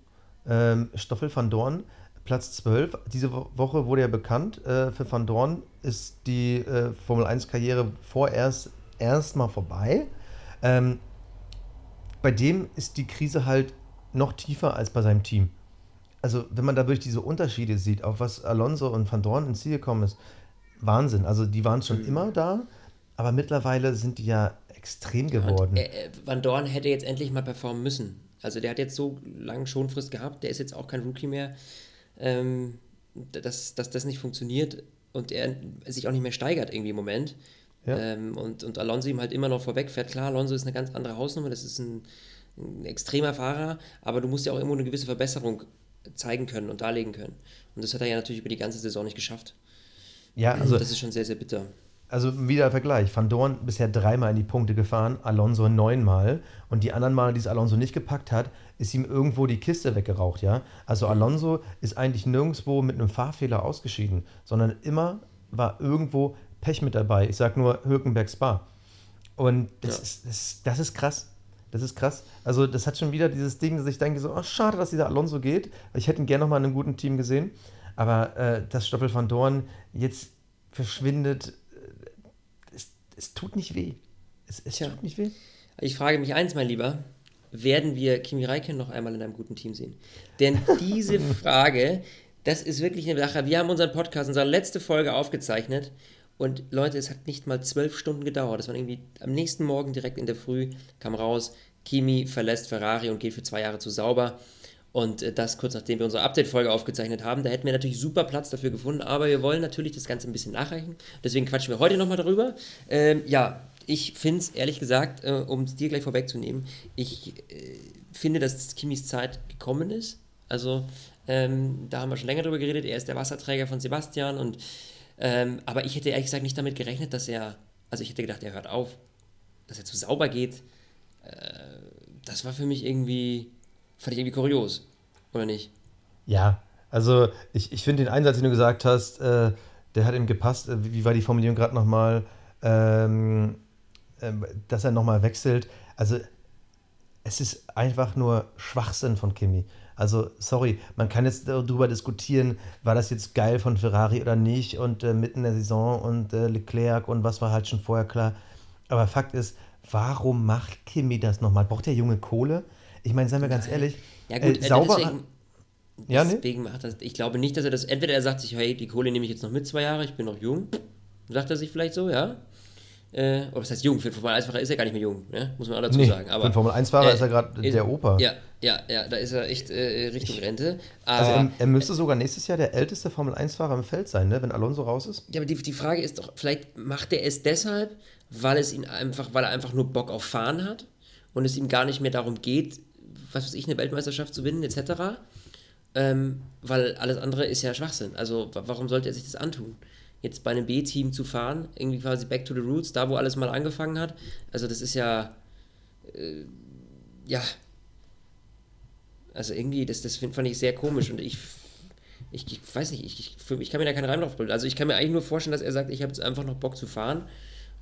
ähm, Stoffel van Dorn, Platz 12. Diese Wo- Woche wurde ja bekannt, äh, für Van Dorn ist die äh, Formel 1-Karriere vorerst erstmal vorbei. Ähm, bei dem ist die Krise halt noch tiefer als bei seinem Team. Also, wenn man da wirklich diese Unterschiede sieht, auf was Alonso und Van Dorn ins Ziel gekommen ist, Wahnsinn. Also, die waren schon immer da, aber mittlerweile sind die ja extrem geworden. Und, äh, äh, Van Dorn hätte jetzt endlich mal performen müssen. Also der hat jetzt so lange Schonfrist gehabt, der ist jetzt auch kein Rookie mehr. Ähm, dass, dass das nicht funktioniert, und er sich auch nicht mehr steigert irgendwie im Moment. Ja. Ähm, und, und Alonso ihm halt immer noch vorwegfährt. Klar, Alonso ist eine ganz andere Hausnummer, das ist ein, ein extremer Fahrer, aber du musst ja auch irgendwo eine gewisse Verbesserung zeigen können und darlegen können. Und das hat er ja natürlich über die ganze Saison nicht geschafft. Ja, also. Das ist schon sehr, sehr bitter. Also wieder Vergleich. Van Dorn bisher dreimal in die Punkte gefahren, Alonso neunmal. Und die anderen Male, die es Alonso nicht gepackt hat, ist ihm irgendwo die Kiste weggeraucht, ja. Also Alonso ist eigentlich nirgendwo mit einem Fahrfehler ausgeschieden, sondern immer war irgendwo Pech mit dabei. Ich sag nur Hülkenberg Spa. Und das, ja. ist, das, das ist krass. Das ist krass. Also, das hat schon wieder dieses Ding, dass ich denke so, oh, schade, dass dieser Alonso geht. Ich hätte ihn gerne noch mal in einem guten Team gesehen. Aber äh, dass Stoffel van Dorn jetzt verschwindet, äh, es, es tut nicht weh. Es, es tut nicht weh. Ich frage mich eins, mein Lieber. Werden wir Kimi Räikkönen noch einmal in einem guten Team sehen? Denn diese Frage, das ist wirklich eine Sache. Wir haben unseren Podcast, unsere letzte Folge aufgezeichnet und Leute, es hat nicht mal zwölf Stunden gedauert. Das war irgendwie am nächsten Morgen direkt in der Früh, kam raus, Kimi verlässt Ferrari und geht für zwei Jahre zu sauber. Und äh, das kurz nachdem wir unsere Update-Folge aufgezeichnet haben. Da hätten wir natürlich super Platz dafür gefunden, aber wir wollen natürlich das Ganze ein bisschen nachreichen. Deswegen quatschen wir heute nochmal darüber. Ähm, ja, ich finde es ehrlich gesagt, äh, um es dir gleich vorwegzunehmen, ich äh, finde, dass Kimis Zeit gekommen ist. Also, ähm, da haben wir schon länger drüber geredet. Er ist der Wasserträger von Sebastian und ähm, aber ich hätte ehrlich gesagt nicht damit gerechnet, dass er, also ich hätte gedacht, er hört auf, dass er zu sauber geht. Äh, das war für mich irgendwie, fand ich irgendwie kurios, oder nicht? Ja, also ich, ich finde den Einsatz, den du gesagt hast, äh, der hat ihm gepasst. Äh, wie, war die Formulierung gerade nochmal? Ähm, äh, dass er nochmal wechselt. Also es ist einfach nur Schwachsinn von Kimi. Also, sorry, man kann jetzt darüber diskutieren, war das jetzt geil von Ferrari oder nicht und äh, mitten in der Saison und äh, Leclerc und was war halt schon vorher klar. Aber Fakt ist, warum macht Kimi das nochmal? Braucht der junge Kohle? Ich meine, seien wir ganz ehrlich, ja, gut, äh, sauber. Deswegen, ja, deswegen nee? macht das. Ich glaube nicht, dass er das. Entweder er sagt sich, hey, die Kohle nehme ich jetzt noch mit zwei Jahre, ich bin noch jung. Sagt er sich vielleicht so, ja? Äh, oder was heißt jung? Für den Formel 1-Fahrer ist er gar nicht mehr jung, ne? muss man auch dazu nee, sagen. Aber, für den Formel 1-Fahrer äh, ist er gerade der Opa. Ja, ja, ja, da ist er echt äh, Richtung Rente. Also aber, also er, er, müsste sogar nächstes Jahr der älteste Formel 1-Fahrer im Feld sein, ne? wenn Alonso raus ist. Ja, aber die, die Frage ist doch, vielleicht macht er es deshalb, weil es ihn einfach, weil er einfach nur Bock auf Fahren hat und es ihm gar nicht mehr darum geht, was weiß ich, eine Weltmeisterschaft zu gewinnen, etc. Ähm, weil alles andere ist ja Schwachsinn. Also warum sollte er sich das antun? Jetzt bei einem B-Team zu fahren, irgendwie quasi back to the roots, da wo alles mal angefangen hat. Also das ist ja, äh, ja, also irgendwie, das, das fand ich sehr komisch und ich, ich, ich weiß nicht, ich, ich, für, ich kann mir da keinen Reim drauf bilden. Also ich kann mir eigentlich nur vorstellen, dass er sagt, ich habe jetzt einfach noch Bock zu fahren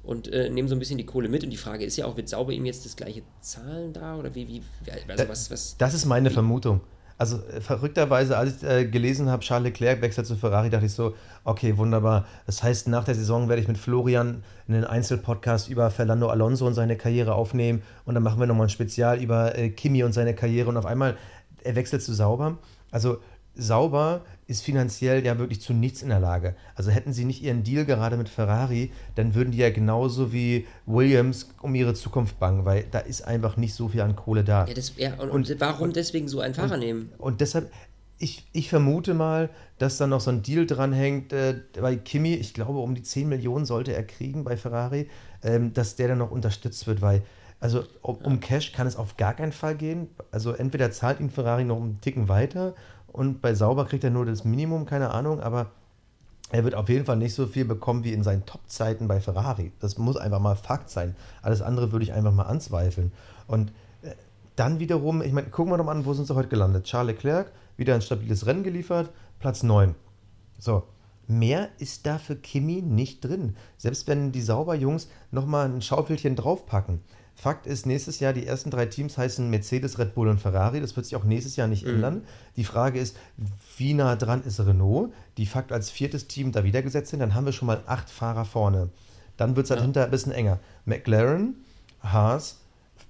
und äh, nehme so ein bisschen die Kohle mit. Und die Frage ist ja auch, wird Sauber ihm jetzt das gleiche zahlen da oder wie, wie, also was, was. Das ist meine wie, Vermutung also äh, verrückterweise, als ich äh, gelesen habe, Charles Leclerc wechselt zu Ferrari, dachte ich so, okay, wunderbar. Das heißt, nach der Saison werde ich mit Florian einen Einzelpodcast über Fernando Alonso und seine Karriere aufnehmen und dann machen wir nochmal ein Spezial über äh, Kimi und seine Karriere und auf einmal, er wechselt zu Sauber. Also Sauber ist finanziell ja wirklich zu nichts in der Lage. Also hätten sie nicht ihren Deal gerade mit Ferrari, dann würden die ja genauso wie Williams um ihre Zukunft bangen, weil da ist einfach nicht so viel an Kohle da. Ja, das, ja und, und, warum und, deswegen so einen Fahrer und, nehmen? Und deshalb, ich, ich vermute mal, dass da noch so ein Deal dranhängt äh, bei Kimi. Ich glaube, um die 10 Millionen sollte er kriegen bei Ferrari, ähm, dass der dann noch unterstützt wird, weil also um, um, Cash kann es auf gar keinen Fall gehen. Also entweder zahlt ihn Ferrari noch einen Ticken weiter und bei Sauber kriegt er nur das Minimum, keine Ahnung, aber er wird auf jeden Fall nicht so viel bekommen wie in seinen Top-Zeiten bei Ferrari. Das muss einfach mal Fakt sein. Alles andere würde ich einfach mal anzweifeln. Und äh, dann wiederum, ich meine, gucken wir doch mal an, wo sind sie heute gelandet? Charles Leclerc, wieder ein stabiles Rennen geliefert, Platz 9. So, mehr ist da für Kimi nicht drin. Selbst wenn die Sauber-Jungs nochmal ein Schaufelchen draufpacken. Fakt ist, nächstes Jahr die ersten drei Teams heißen Mercedes, Red Bull und Ferrari. Das wird sich auch nächstes Jahr nicht mhm. ändern. Die Frage ist, wie nah dran ist Renault, die Fakt als viertes Team da wiedergesetzt sind. Dann haben wir schon mal acht Fahrer vorne. Dann wird es halt ja. hinterher ein bisschen enger. McLaren, Haas,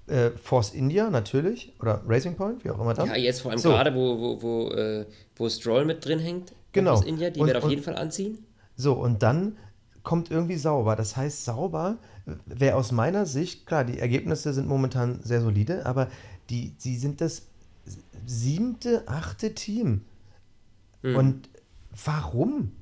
äh, Force India natürlich oder Racing Point, wie auch immer dann. Ja, jetzt vor allem so. gerade, wo, wo, wo, äh, wo Stroll mit drin hängt. Genau. Force India, die und, wird auf und, jeden Fall anziehen. So, und dann kommt irgendwie sauber. Das heißt, sauber wäre aus meiner Sicht, klar, die Ergebnisse sind momentan sehr solide, aber die, sie sind das siebte, achte Team. Mhm. Und warum?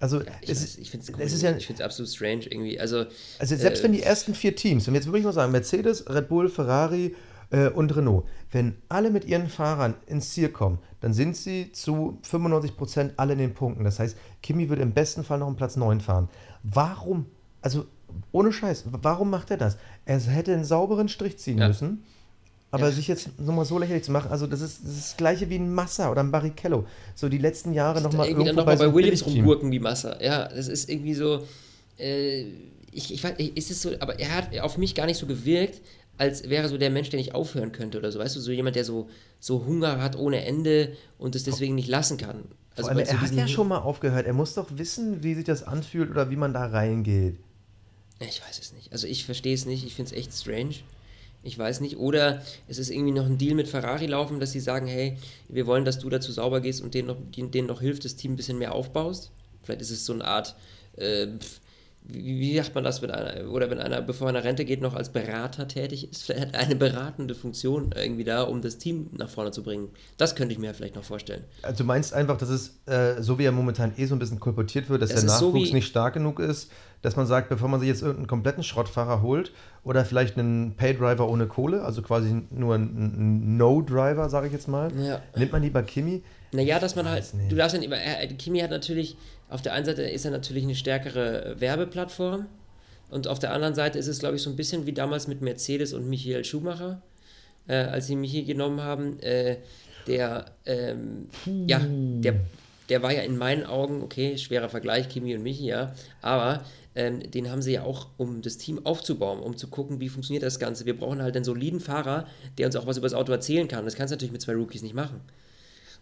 Also, Ich, es, weiß, ist, ich finde es ja, ich absolut strange irgendwie. Also, also selbst wenn die ersten vier Teams, und jetzt würde ich mal sagen, Mercedes, Red Bull, Ferrari äh, und Renault, wenn alle mit ihren Fahrern ins Ziel kommen, dann sind sie zu 95% alle in den Punkten. Das heißt, Kimi würde im besten Fall noch um Platz 9 fahren. Warum? Also, ohne Scheiß, warum macht er das? Er hätte einen sauberen Strich ziehen Ja. müssen. Aber Ja. sich jetzt nochmal so lächerlich zu machen, also das ist, das ist das gleiche wie ein Massa oder ein Barrichello. So die letzten Jahre nochmal irgendwie dann irgendwo nochmal bei, so einem Williams rumgurken wie Massa. Ja, das ist irgendwie so. Äh, ich, ich weiß, ist es so, aber er hat auf mich gar nicht so gewirkt, als wäre so der Mensch, der nicht aufhören könnte oder so. Weißt du, so jemand, der so, so Hunger hat ohne Ende und es deswegen nicht lassen kann. Also allem, er hat ja schon mal aufgehört. Er muss doch wissen, wie sich das anfühlt oder wie man da reingeht. Ich weiß es nicht. Also ich verstehe es nicht. Ich finde es echt strange. Ich weiß nicht. Oder es ist irgendwie noch ein Deal mit Ferrari laufen, dass sie sagen, hey, wir wollen, dass du dazu sauber gehst und denen noch, denen denen noch hilft, das Team ein bisschen mehr aufbaust. Vielleicht ist es so eine Art, äh, pf, wie, wie sagt man das, wenn einer, oder wenn einer, bevor er in Rente geht, noch als Berater tätig ist? Vielleicht hat eine beratende Funktion irgendwie da, um das Team nach vorne zu bringen. Das könnte ich mir vielleicht noch vorstellen. Also du meinst einfach, dass es, äh, so wie er momentan eh so ein bisschen kolportiert wird, dass Es der so Nachwuchs wie- nicht stark genug ist, dass man sagt, bevor man sich jetzt irgendeinen kompletten Schrottfahrer holt oder vielleicht einen Paydriver ohne Kohle, also quasi nur einen, einen No-Driver, sage ich jetzt mal, Ja. nimmt man lieber Kimi. Naja, dass man halt, nicht. du darfst dann immer, er, Kimi hat natürlich, auf der einen Seite ist er natürlich eine stärkere Werbeplattform und auf der anderen Seite ist es, glaube ich, so ein bisschen wie damals mit Mercedes und Michael Schumacher, äh, als sie Michi genommen haben, äh, der, ähm, ja, der, der war ja in meinen Augen, okay, schwerer Vergleich, Kimi und Michi, ja, aber ähm, den haben sie ja auch, um das Team aufzubauen, um zu gucken, wie funktioniert das Ganze. Wir brauchen halt einen soliden Fahrer, der uns auch was über das Auto erzählen kann. Das kannst du natürlich mit zwei Rookies nicht machen.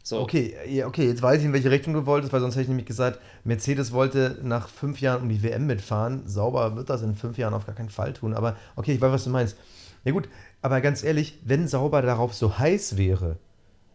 So. Okay, ja, okay, jetzt weiß ich, in welche Richtung du wolltest, weil sonst hätte ich nämlich gesagt, Mercedes wollte nach fünf Jahren um die WM mitfahren. Sauber wird das in fünf Jahren auf gar keinen Fall tun. Aber okay, ich weiß, was du meinst. Ja gut, aber ganz ehrlich, wenn Sauber darauf so heiß wäre,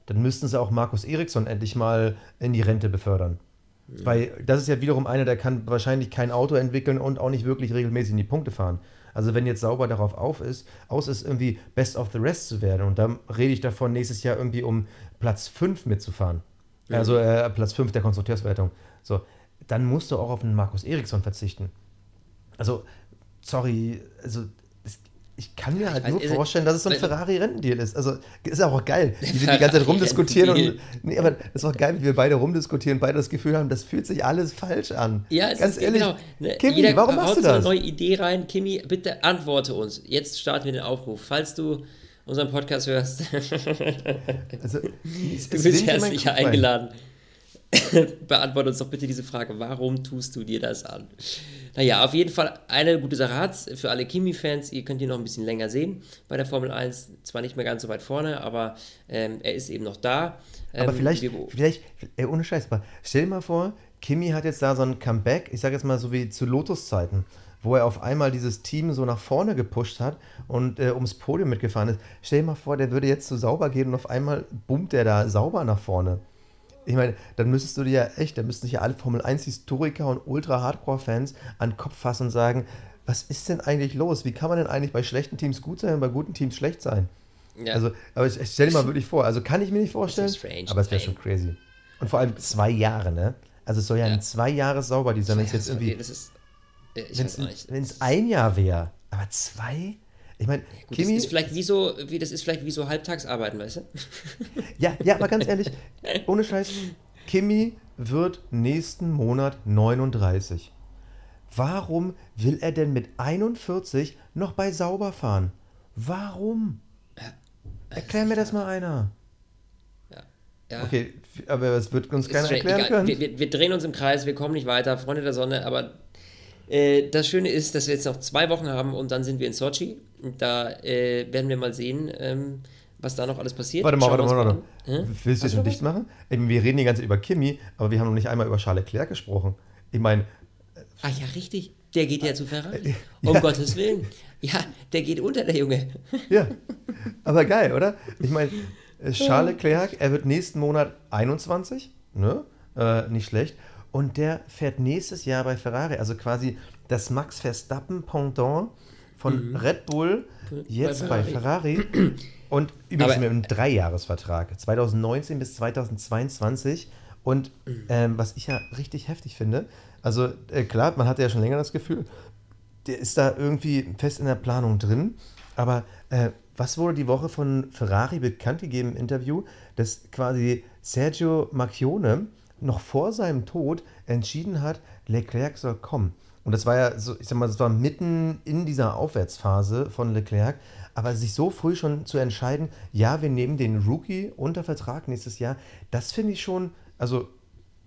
dann müssten sie auch Markus Eriksson endlich mal in die Rente befördern. Weil das ist ja wiederum einer, der kann wahrscheinlich kein Auto entwickeln und auch nicht wirklich regelmäßig in die Punkte fahren. Also wenn jetzt Sauber darauf auf ist, aus ist, irgendwie Best of the Rest zu werden und dann rede ich davon, nächstes Jahr irgendwie um Platz 5 mitzufahren. Also äh, Platz 5 der Konstrukteurswertung. So, dann musst du auch auf einen Markus Eriksson verzichten. Also, sorry, also ich kann mir halt nur also- vorstellen, dass es so ein Ferrari-Rentendeal ist. Also ist auch geil, wie wir die ganze Zeit rumdiskutieren. Und, nee, aber das ist auch geil, wie wir beide rumdiskutieren, beide das Gefühl haben, das fühlt sich alles falsch an. Ja, es Ganz ist ehrlich, genau. Ne, Kimi, jeder warum machst du so eine das? neue Idee rein. Kimi, bitte antworte uns. Jetzt starten wir den Aufruf. Falls du unseren Podcast hörst, Also, es, du es bist herzlich Kopf rein. Beantworte uns doch bitte diese Frage. Warum tust du dir das an? Naja, auf jeden Fall eine gute Sache hat's für alle Kimi-Fans. Ihr könnt ihn noch ein bisschen länger sehen bei der Formel 1. Zwar nicht mehr ganz so weit vorne, aber ähm, er ist eben noch da. Aber Ähm, vielleicht, wir- vielleicht, ey, ohne Scheiß, aber stell dir mal vor, Kimi hat jetzt da so ein Comeback, ich sage jetzt mal so wie zu Lotus-Zeiten, wo er auf einmal dieses Team so nach vorne gepusht hat und äh, ums Podium mitgefahren ist. Stell dir mal vor, der würde jetzt zu sauber gehen und auf einmal boomt der da sauber nach vorne. Ich meine, dann müsstest du dir ja echt, dann müssten sich ja alle Formel 1-Historiker und Ultra-Hardcore-Fans an den Kopf fassen und sagen, was ist denn eigentlich los? Wie kann man denn eigentlich bei schlechten Teams gut sein und bei guten Teams schlecht sein? ja. Also, aber ich, ich stell dir mal wirklich vor, also kann ich mir nicht vorstellen, aber es wäre schon crazy. Und vor allem zwei Jahre, ne? Also es soll ja, Ja. ein zwei Jahre sauber die sein, wenn es jetzt irgendwie, äh, ich wenn es ein Jahr wäre, aber zwei? Ich meine, Kimi, das ist vielleicht wie so, wie, das ist vielleicht wie so Halbtagsarbeiten, weißt du? ja, ja, aber ganz ehrlich, ohne Scheiß, Kimi wird nächsten Monat 39. Warum will er denn mit 41 noch bei Sauber fahren? Warum? Erklär mir das mal einer. Ja. Okay, aber es wird uns keiner erklären egal. können. Wir, wir, wir drehen uns im Kreis, wir kommen nicht weiter, Freunde der Sonne, aber äh, das Schöne ist, dass wir jetzt noch zwei Wochen haben und dann sind wir in Sochi. Da äh, werden wir mal sehen, ähm, was da noch alles passiert. Warte mal, warte mal, warte mal. Willst du jetzt schon dicht machen? Eben, wir reden die ganze Zeit über Kimi, aber wir haben noch nicht einmal über Charles Leclerc gesprochen. Ich meine, Ah ja, richtig. Der geht ja zu Ferrari. Um Ja. Gottes Willen. Ja, der geht unter, der Junge. ja, aber geil, oder? Ich meine, äh, Charles Leclerc, er wird nächsten Monat 21, ne? Äh, nicht schlecht. Und der fährt nächstes Jahr bei Ferrari, also quasi das Max Verstappen Pendant von Red Bull, jetzt Mhm. Bei bei Ferrari. Und übrigens Aber- mit einem Dreijahresvertrag, 2019 bis 2022. Und Mhm. ähm, was ich ja richtig heftig finde, Also äh, klar, man hatte ja schon länger das Gefühl, der ist da irgendwie fest in der Planung drin. Aber äh, was wurde die Woche von Ferrari bekannt gegeben im Interview, dass quasi Sergio Macchione noch vor seinem Tod entschieden hat, Leclerc soll kommen. Und das war ja so, ich sag mal, das war mitten in dieser Aufwärtsphase von Leclerc, aber sich so früh schon zu entscheiden, ja, wir nehmen den Rookie unter Vertrag nächstes Jahr, das finde ich schon, also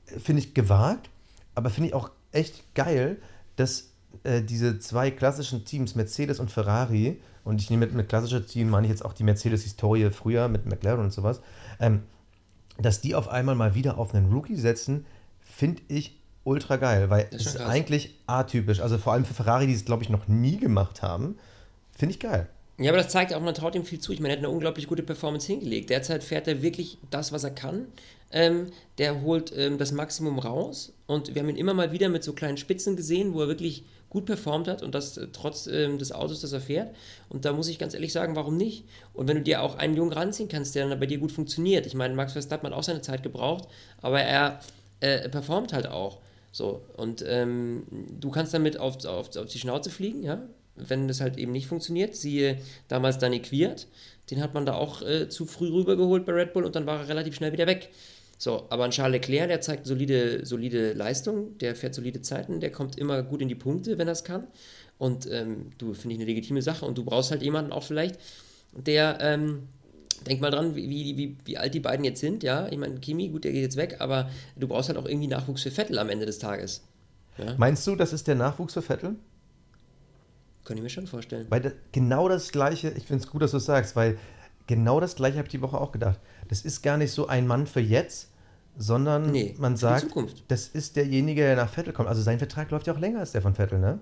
finde ich gewagt, aber finde ich auch echt geil, dass äh, diese zwei klassischen Teams, Mercedes und Ferrari, und ich nehme mit, mit klassischer Team, meine ich jetzt auch die Mercedes-Historie früher mit McLaren und sowas, ähm, dass die auf einmal mal wieder auf einen Rookie setzen, finde ich ultra geil, weil es ist krass. eigentlich atypisch. Also vor allem für Ferrari, die es, glaube ich, noch nie gemacht haben, finde ich geil. Ja, aber das zeigt auch, man traut ihm viel zu. Ich meine, er hat eine unglaublich gute Performance hingelegt. Derzeit fährt er wirklich das, was er kann. Ähm, der holt ähm, das Maximum raus und wir haben ihn immer mal wieder mit so kleinen Spitzen gesehen, wo er wirklich gut performt hat und das äh, trotz ähm, des Autos, das er fährt. Und da muss ich ganz ehrlich sagen, warum nicht? Und wenn du dir auch einen Jungen ranziehen kannst, der dann bei dir gut funktioniert. Ich meine, Max Verstappen hat auch seine Zeit gebraucht, aber er äh, performt halt auch. So, und ähm, du kannst damit auf, auf, auf die Schnauze fliegen, ja, wenn das halt eben nicht funktioniert. Siehe damals Danny Quiert, den hat man da auch äh, zu früh rübergeholt bei Red Bull und dann war er relativ schnell wieder weg. So, aber ein Charles Leclerc, der zeigt solide, solide Leistung, der fährt solide Zeiten, der kommt immer gut in die Punkte, wenn er es kann. Und ähm, du, finde ich eine legitime Sache. Und du brauchst halt jemanden auch vielleicht, der, ähm, denk mal dran, wie, wie, wie, alt die beiden jetzt sind, ja. Ich meine, Kimi, gut, der geht jetzt weg, aber du brauchst halt auch irgendwie Nachwuchs für Vettel am Ende des Tages. Ja, Meinst du, das ist der Nachwuchs für Vettel? kann ich mir schon vorstellen. Weil das, genau das Gleiche, ich finde es gut, dass du es sagst, weil genau das Gleiche habe ich die Woche auch gedacht. Das ist gar nicht so ein Mann für jetzt, sondern Nee, man sagt, das ist derjenige, der nach Vettel kommt. Also sein Vertrag läuft ja auch länger als der von Vettel, ne?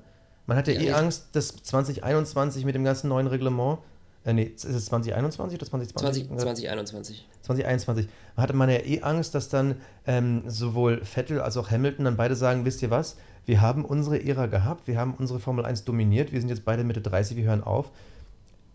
Man hat ja, Ja, eh Angst, dass 2021 mit dem ganzen neuen Reglement, äh, nee, ist es 2021 oder 2020? 20, 2021. 2021 hatte man ja eh Angst, dass dann ähm, sowohl Vettel als auch Hamilton dann beide sagen, wisst ihr was, wir haben unsere Ära gehabt, wir haben unsere Formel 1 dominiert, wir sind jetzt beide Mitte 30, wir hören auf.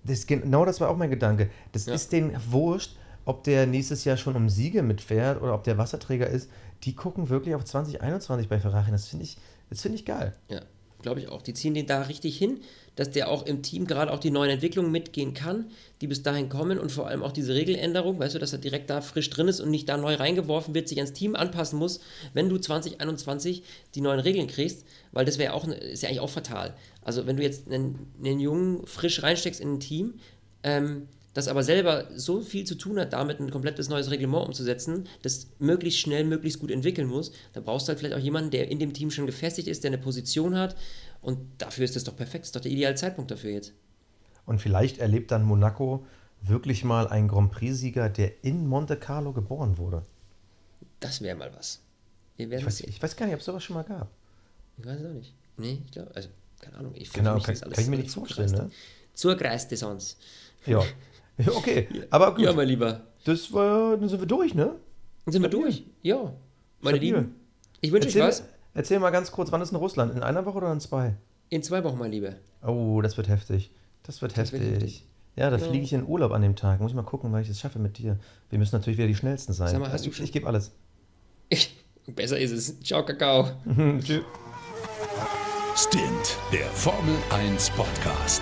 Das, genau das war auch mein Gedanke. Das Ja. ist denen wurscht, ob der nächstes Jahr schon um Siege mitfährt oder ob der Wasserträger ist. Die gucken wirklich auf 2021 bei Ferrari. Das finde ich, das finde ich geil. Ja, glaube ich auch. Die ziehen den da richtig hin, dass der auch im Team gerade auch die neuen Entwicklungen mitgehen kann, die bis dahin kommen und vor allem auch diese Regeländerung, weißt du, dass er direkt da frisch drin ist und nicht da neu reingeworfen wird, sich ans Team anpassen muss, wenn du 2021 die neuen Regeln kriegst, weil das wäre auch, ne- ist ja eigentlich auch fatal. Also wenn du jetzt einen, einen Jungen frisch reinsteckst in ein Team, ähm, das aber selber so viel zu tun hat, damit ein komplettes neues Reglement umzusetzen, das möglichst schnell, möglichst gut entwickeln muss, da brauchst du halt vielleicht auch jemanden, der in dem Team schon gefestigt ist, der eine Position hat und dafür ist das doch perfekt, das ist doch der ideale Zeitpunkt dafür jetzt. Und vielleicht erlebt dann Monaco wirklich mal einen Grand Prix-Sieger, der in Monte Carlo geboren wurde. Das wäre mal was. Ich weiß, ich weiß gar nicht, ob es sowas schon mal gab. Ich weiß es auch nicht. Nee, ich glaube, also, keine Ahnung. Ich, Genau, mich kann, ist kann ich mir nicht vorstellen, ne? Zurgreiste sonst. Ja. Ja, Okay, aber gut, Ja, mein Lieber. das war, dann sind wir durch, ne? Dann sind wir durch. Ja. Meine Stabil. Lieben, ich wünsche euch was. erzähl mal ganz kurz, wann ist in Russland? In einer Woche oder in zwei? In zwei Wochen, mein Lieber. Oh, das wird heftig. Das wird Das wird heftig. heftig. Ja, da Ja. fliege ich in Urlaub an dem Tag. Muss ich mal gucken, weil ich es schaffe mit dir. Wir müssen natürlich wieder die Schnellsten sein. Sag mal, hast ich du schon- ich gebe alles. Besser ist es. Ciao, Kakao. Tschüss. Stint, der Formel 1 Podcast.